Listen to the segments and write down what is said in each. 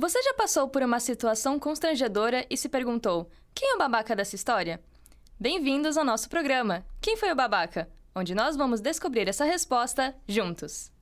Você já passou por uma situação constrangedora e se perguntou: quem é o babaca dessa história? Bem-vindos ao nosso programa Quem foi o babaca? Onde nós vamos descobrir essa resposta juntos.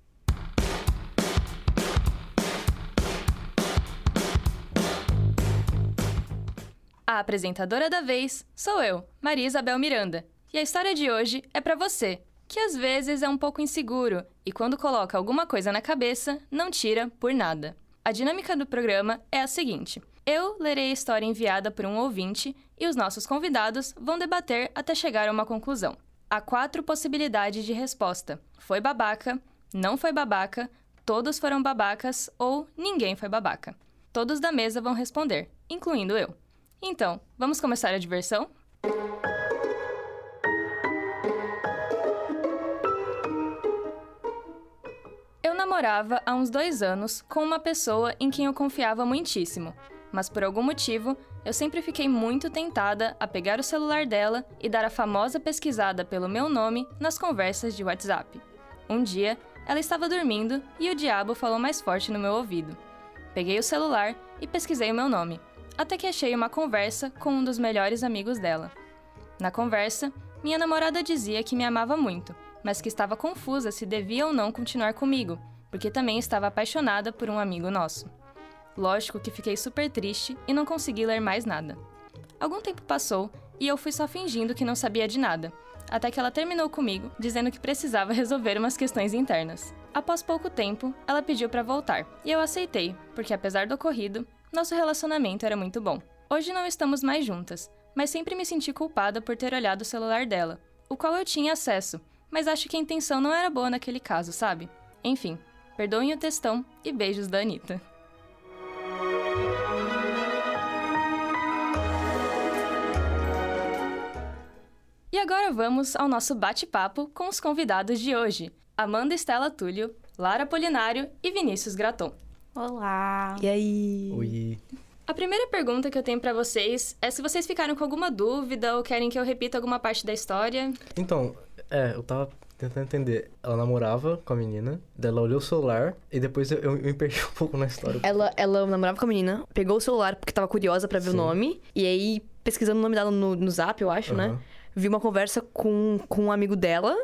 A apresentadora da vez sou eu, Maria Isabel Miranda, e a história de hoje é para você, que às vezes é um pouco inseguro e quando coloca alguma coisa na cabeça, não tira por nada. A dinâmica do programa é a seguinte: eu lerei a história enviada por um ouvinte e os nossos convidados vão debater até chegar a uma conclusão. Há quatro possibilidades de resposta: foi babaca, não foi babaca, todos foram babacas ou ninguém foi babaca. Todos da mesa vão responder, incluindo eu. Então, vamos começar a diversão? Namorava há uns dois anos com uma pessoa em quem eu confiava muitíssimo, mas por algum motivo eu sempre fiquei muito tentada a pegar o celular dela e dar a famosa pesquisada pelo meu nome nas conversas de WhatsApp. Um dia, ela estava dormindo e o diabo falou mais forte no meu ouvido. Peguei o celular e pesquisei o meu nome, até que achei uma conversa com um dos melhores amigos dela. Na conversa, minha namorada dizia que me amava muito, mas que estava confusa se devia ou não continuar comigo, porque também estava apaixonada por um amigo nosso. Lógico que fiquei super triste e não consegui ler mais nada. Algum tempo passou e eu fui só fingindo que não sabia de nada, até que ela terminou comigo, dizendo que precisava resolver umas questões internas. Após pouco tempo, ela pediu para voltar, e eu aceitei, porque apesar do ocorrido, nosso relacionamento era muito bom. Hoje não estamos mais juntas, mas sempre me senti culpada por ter olhado o celular dela, o qual eu tinha acesso, mas acho que a intenção não era boa naquele caso, sabe? Enfim, Perdoem o textão e beijos da Anitta. E agora vamos ao nosso bate-papo com os convidados de hoje: Amanda Estela Túlio, Lara Polinário e Vinícius Graton. Olá! E aí? Oi! A primeira pergunta que eu tenho para vocês é se vocês ficaram com alguma dúvida ou querem que eu repita alguma parte da história. Então, é, eu tava tentando entender. Ela namorava com a menina, daí ela olhou o celular e depois eu, eu, me perdi um pouco na história. Ela, ela namorava com a menina, pegou o celular porque tava curiosa para ver Sim. o nome, e aí, pesquisando o nome dela no, no zap, eu acho, uhum. né? Viu uma conversa com, com um amigo dela,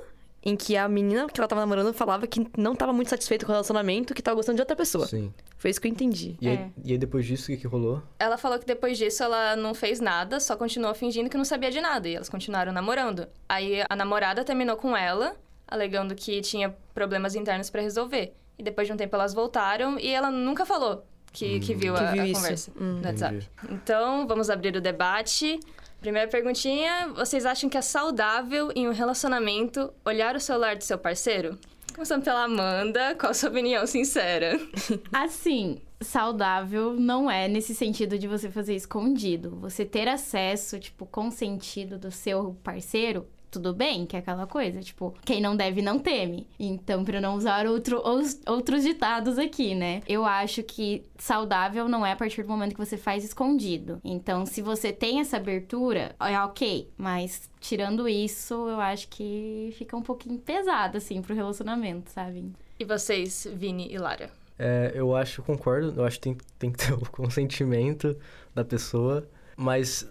em que a menina que ela tava namorando falava que não tava muito satisfeita com o relacionamento, que tava gostando de outra pessoa. Sim. Foi isso que eu entendi. E, é. aí, e aí, depois disso, o que, que rolou? Ela falou que depois disso ela não fez nada, só continuou fingindo que não sabia de nada. E elas continuaram namorando. Aí a namorada terminou com ela, alegando que tinha problemas internos para resolver. E depois de um tempo elas voltaram e ela nunca falou que, hum. que viu a, viu a conversa hum. no WhatsApp. Então, vamos abrir o debate. Primeira perguntinha: vocês acham que é saudável em um relacionamento olhar o celular do seu parceiro? Começando pela Amanda, qual a sua opinião sincera? Assim, saudável não é nesse sentido de você fazer escondido. Você ter acesso, tipo, consentido do seu parceiro tudo bem, que é aquela coisa, tipo, quem não deve não teme. Então, para não usar outro, os, outros ditados aqui, né? Eu acho que saudável não é a partir do momento que você faz escondido. Então, se você tem essa abertura, é ok, mas tirando isso, eu acho que fica um pouquinho pesado, assim, pro relacionamento, sabe? E vocês, Vini e Lara? É, eu acho, concordo, eu acho que tem, tem que ter o consentimento da pessoa, mas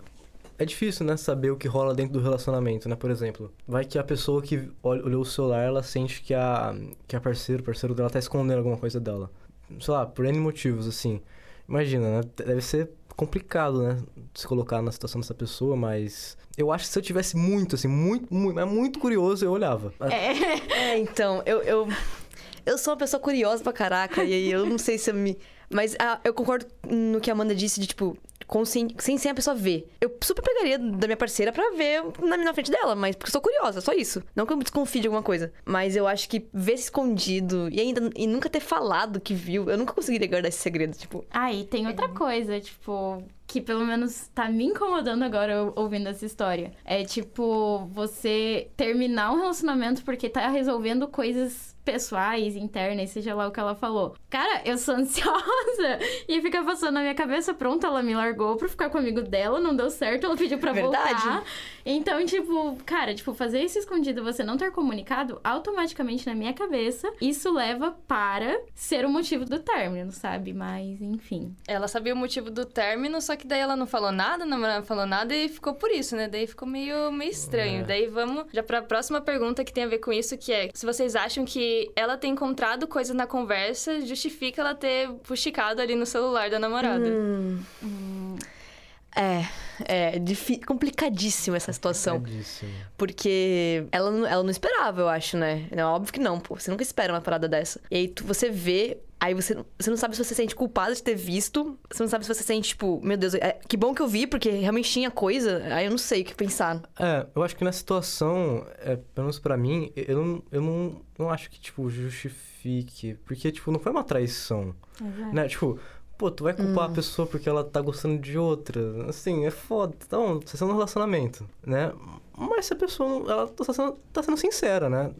é difícil, né, saber o que rola dentro do relacionamento, né? Por exemplo, vai que a pessoa que olhou o celular, ela sente que a, que a parceiro, o parceiro dela tá escondendo alguma coisa dela. Sei lá, por N motivos, assim. Imagina, né? Deve ser complicado, né? Se colocar na situação dessa pessoa, mas eu acho que se eu tivesse muito, assim, muito, muito, mas muito curioso, eu olhava. É, é então, eu, eu, eu sou uma pessoa curiosa pra caraca, e aí eu não sei se eu me. Mas ah, eu concordo no que a Amanda disse de, tipo, com, sem, sem, sem a pessoa ver. Eu super pegaria da minha parceira pra ver na, na frente dela, mas porque eu sou curiosa, só isso. Não que eu desconfie de alguma coisa. Mas eu acho que ver escondido e ainda e nunca ter falado que viu, eu nunca conseguiria guardar esse segredo, tipo. Ah, e tem outra coisa, tipo, que pelo menos tá me incomodando agora ou- ouvindo essa história. É tipo, você terminar um relacionamento porque tá resolvendo coisas pessoais, internas, seja lá o que ela falou. Cara, eu sou ansiosa e fica passando na minha cabeça, pronto, ela me largou pra ficar com o amigo dela, não deu certo, ela pediu pra Verdade. voltar. Então, tipo, cara, tipo, fazer isso escondido, você não ter comunicado, automaticamente na minha cabeça, isso leva para ser o motivo do término, sabe? Mas, enfim. Ela sabia o motivo do término, só que daí ela não falou nada, não falou nada e ficou por isso, né? Daí ficou meio, meio estranho. É. Daí vamos já pra próxima pergunta que tem a ver com isso, que é se vocês acham que ela ter encontrado coisas na conversa justifica ela ter fuxicado ali no celular da namorada. Hum, É, é complicadíssima essa situação. Complicadíssimo. Porque ela, não- ela não esperava, eu acho, né? É óbvio que não, pô. Você nunca espera uma parada dessa. E aí tu- você vê. Aí você, não- você não sabe se você se sente culpada de ter visto. Você não sabe se você se sente, tipo, meu Deus, é- que bom que eu vi, porque realmente tinha coisa. Aí eu não sei o que pensar. É, eu acho que nessa situação, é, pelo menos pra mim, eu não, eu não, não acho que, tipo, justifique. Porque, tipo, não foi uma traição, né? Tipo, pô, tu vai culpar Hum. a pessoa porque ela tá gostando de outra. Assim, é foda. Então, vocês estão no relacionamento, né? Mas se a pessoa, ela tá sendo, tá sendo sincera, né?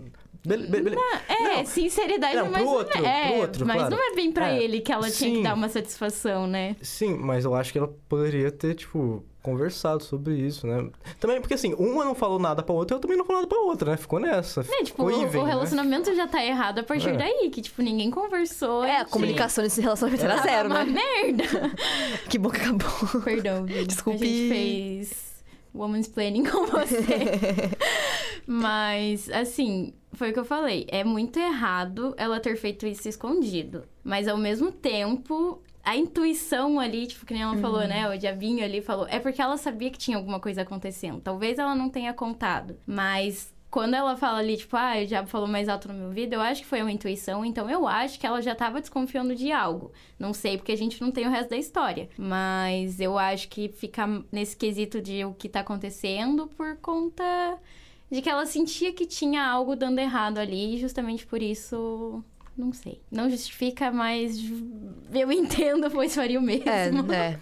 Bele, be- bele- É, Não. sinceridade, Não, pro mas outro, não é. pro outro, mas claro. não é bem pra É, ele que ela tinha que sim. dar uma satisfação, né? Sim, mas eu acho que ela poderia ter, tipo, conversado sobre isso, né? Também, porque assim, uma não falou nada pra outra e eu também não falou nada pra outra, né? Ficou nessa. É, tipo, ficou o, even, o né? relacionamento já tá errado a partir É. daí, que, tipo, ninguém conversou. É, a comunicação nesse relacionamento era zero, uma né? merda. Que bom que acabou. Perdão, Vini. Desculpe. A gente fez woman's planning com você. Mas, assim, foi o que eu falei. É muito errado ela ter feito isso escondido. Mas, ao mesmo tempo, a intuição ali, tipo, que nem ela falou, né? O diabinho ali falou. É porque ela sabia que tinha alguma coisa acontecendo. Talvez ela não tenha contado. Mas. Quando ela fala ali, tipo, ah, o diabo falou mais alto no meu ouvido, eu acho que foi uma intuição, então eu acho que ela já tava desconfiando de algo. Não sei, porque a gente não tem o resto da história. Mas eu acho que fica nesse quesito de o que tá acontecendo por conta de que ela sentia que tinha algo dando errado ali, e justamente por isso. Não sei. Não justifica, mas eu entendo, pois faria o mesmo. É, é.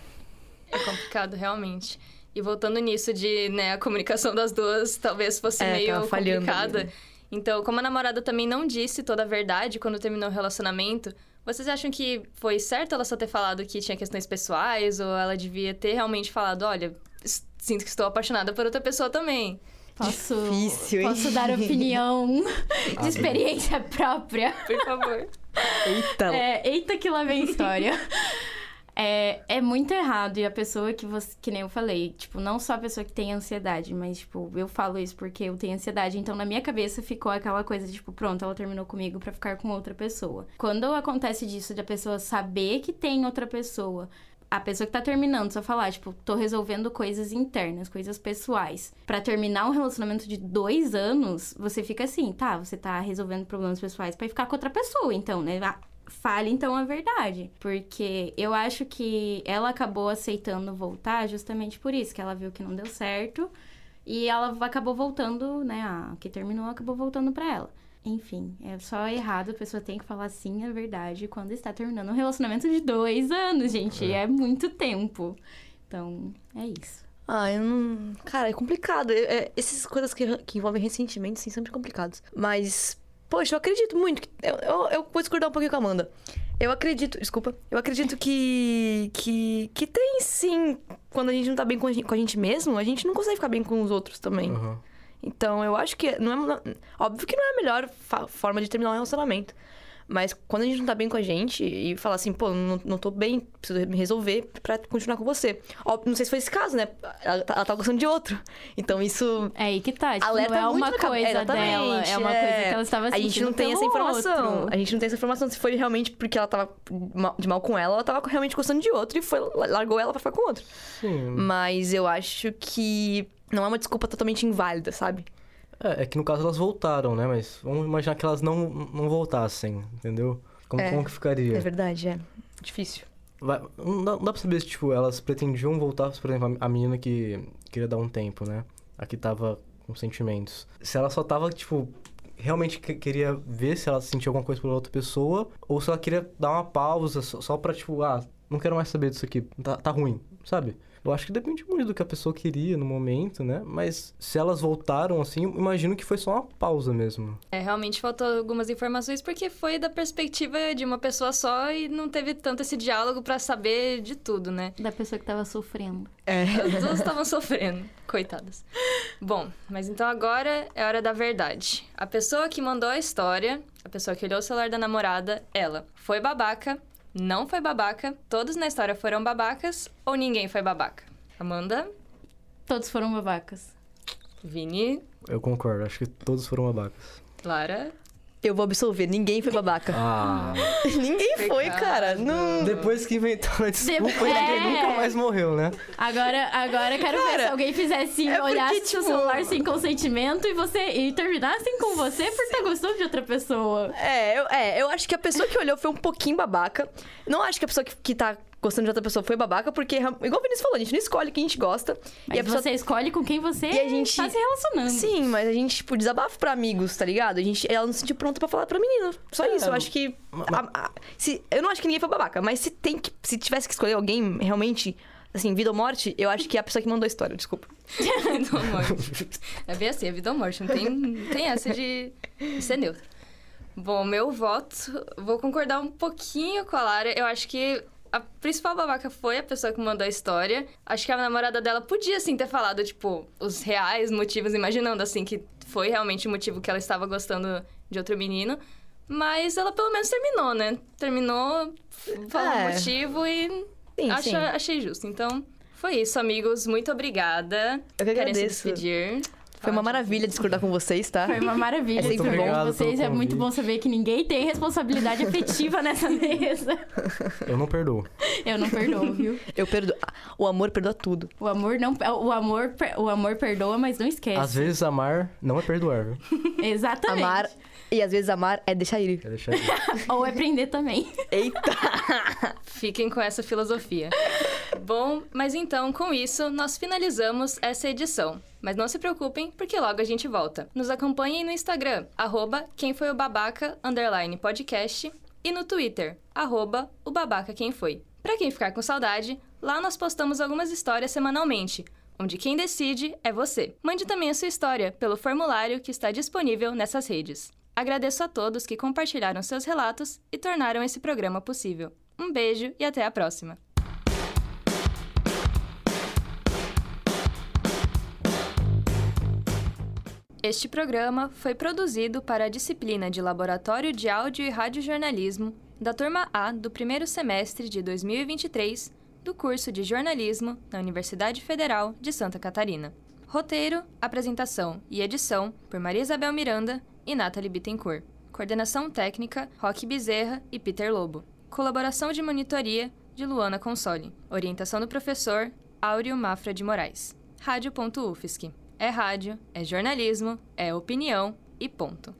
É complicado, realmente. E voltando nisso de, né, a comunicação das duas talvez fosse É, meio complicada. ali, né? Então, como a namorada também não disse toda a verdade quando terminou o relacionamento, vocês acham que foi certo ela só ter falado que tinha questões pessoais ou ela devia ter realmente falado, olha, sinto que estou apaixonada por outra pessoa também? Posso, Difícil, hein? posso dar opinião de experiência própria. Por favor. Eita. É, eita que lá vem a história. É, é muito errado. E a pessoa que você, que nem eu falei, tipo, não só a pessoa que tem ansiedade, mas, tipo, eu falo isso porque eu tenho ansiedade. Então, na minha cabeça ficou aquela coisa, de, tipo, pronto, ela terminou comigo pra ficar com outra pessoa. Quando acontece disso, de a pessoa saber que tem outra pessoa, a pessoa que tá terminando só falar, tipo, tô resolvendo coisas internas, coisas pessoais. Pra terminar um relacionamento de dois anos, você fica assim, tá, você tá resolvendo problemas pessoais pra ficar com outra pessoa, então, né? Ah, Fale então a verdade. Porque eu acho que ela acabou aceitando voltar justamente por isso, que ela viu que não deu certo. E ela acabou voltando, né? A que terminou acabou voltando pra ela. Enfim, é só errado, a pessoa tem que falar sim a verdade quando está terminando um relacionamento de dois anos, gente. É, muito tempo. Então, é isso. Ah, eu não. Cara, é complicado. É- é- essas coisas que, que envolvem ressentimento, sim, são muito complicados. Mas, poxa, eu acredito muito. que- Eu, eu, eu vou discordar um pouquinho com a Amanda. Eu acredito, desculpa. Eu acredito que, que. que tem sim. Quando a gente não tá bem com a gente, com a gente mesmo, a gente não consegue ficar bem com os outros também. Aham. Então, eu acho que não é. Óbvio que não é a melhor forma de terminar um relacionamento. Mas quando a gente não tá bem com a gente e fala assim, pô, não, não tô bem, preciso me resolver pra continuar com você. Ó, não sei se foi esse caso, né? Ela, tá- ela tá gostando de outro. Então isso. É aí que tá. Tipo, Alerta não é muito uma coisa Exatamente, dela, é uma é. coisa que ela estava A sentindo gente não tem essa informação. outro. A gente não tem essa informação se foi realmente porque ela tava de mal com ela, ela tava realmente gostando de outro e foi, largou ela pra ficar com outro. Sim. Mas eu acho que não é uma desculpa totalmente inválida, sabe? É, é que no caso elas voltaram, né? Mas vamos imaginar que elas não, não voltassem, entendeu? Como, É. como que ficaria? É verdade, é. Difícil. Vai- não, dá, não dá pra saber se, tipo, elas pretendiam voltar, por exemplo, a a menina que queria dar um tempo, né? A que tava com sentimentos. Se ela só tava, tipo, realmente que- queria ver se ela sentia alguma coisa pela outra pessoa, ou se ela queria dar uma pausa só, só pra, tipo, ah, não quero mais saber disso aqui, tá, tá ruim, sabe? Eu acho que depende muito do que a pessoa queria no momento, né? Mas se elas voltaram assim, eu imagino que foi só uma pausa mesmo. É, realmente faltou algumas informações porque foi da perspectiva de uma pessoa só e não teve tanto esse diálogo pra saber de tudo, né? Da pessoa que tava sofrendo. É. As duas estavam sofrendo, coitadas. Bom, mas então agora é hora da verdade. A pessoa que mandou a história, a pessoa que olhou o celular da namorada, ela foi babaca, não foi babaca, todos na história foram babacas ou ninguém foi babaca? Amanda, Todos foram babacas. Vini, Eu concordo, acho que todos foram babacas. Lara. Eu vou absolver, ninguém foi babaca. Ah. ninguém foi, cara. Não... Depois que inventaram a desculpa, Depois- ninguém É. nunca mais morreu, né? Agora, agora eu quero ver Cara, se alguém fizesse, é porque, olhasse seu tipo- celular sem consentimento e você e terminassem com você por estar gostando de outra pessoa. É eu, é, eu acho que a pessoa que olhou foi um pouquinho babaca. Não acho que a pessoa que, que tá gostando de outra pessoa foi babaca, porque, igual o Vinícius falou, a gente não escolhe quem a gente gosta. Mas e a pessoa você escolhe com quem você E a gente- tá se relacionando. Sim, mas a gente, tipo, desabafa pra amigos, tá ligado? A gente, ela não se sentiu pronta pra falar pra menina. Só É, isso. Eu acho que. a- a- se, eu não acho que ninguém foi babaca, mas se tem que. Se tivesse que escolher alguém realmente, assim, vida ou morte, eu acho que é a pessoa que mandou a história, desculpa. vida ou morte. É bem assim, é vida ou morte. Não tem, não tem essa de, de ser neutro. Bom, meu voto, vou concordar um pouquinho com a Lara. Eu acho que a principal babaca foi a pessoa que mandou a história. Acho que a namorada dela podia, assim, ter falado, tipo, os reais motivos, imaginando, assim, que foi realmente o motivo que ela estava gostando de outro menino. Mas ela pelo menos terminou, né? Terminou, falou É. o motivo e Sim, acho- sim. achei justo. Então, foi isso, amigos. Muito obrigada. Eu que Querem se agradeço. despedir? Foi uma maravilha discordar com vocês, tá? Foi uma maravilha É sempre discordar bom. vocês. É muito bom saber que ninguém tem responsabilidade afetiva nessa mesa. Eu não perdoo. Eu não perdoo, viu? Eu perdoo. O amor perdoa tudo. O amor não, o amor, o amor perdoa, mas não esquece. Às vezes amar não é perdoar, viu? Exatamente. Amar. E às vezes amar é deixar ir. Quer deixar aí. Ou é prender também. Eita! Fiquem com essa filosofia. Bom, mas então, com isso, nós finalizamos essa edição. Mas não se preocupem, porque logo a gente volta. Nos acompanhem no Instagram, arroba quem foi o babaca, underline podcast, e no Twitter, arroba o babaca quem foi. Pra quem ficar com saudade, lá nós postamos algumas histórias semanalmente, onde quem decide é você. Mande também a sua história pelo formulário que está disponível nessas redes. Agradeço a todos que compartilharam seus relatos e tornaram esse programa possível. Um beijo e até a próxima! Este programa foi produzido para a disciplina de Laboratório de Áudio e Radiojornalismo da turma A do primeiro semestre de 2023 do curso de jornalismo na Universidade Federal de Santa Catarina. Roteiro, apresentação e edição por Maria Isabel Miranda e Nathalie Bittencourt. Coordenação técnica, Roque Bezerra e Peter Lobo. Colaboração de monitoria de Luana Consoli. Orientação do professor Áureo Mafra de Moraes. Rádio.UFSC. É rádio, é jornalismo, é opinião e ponto.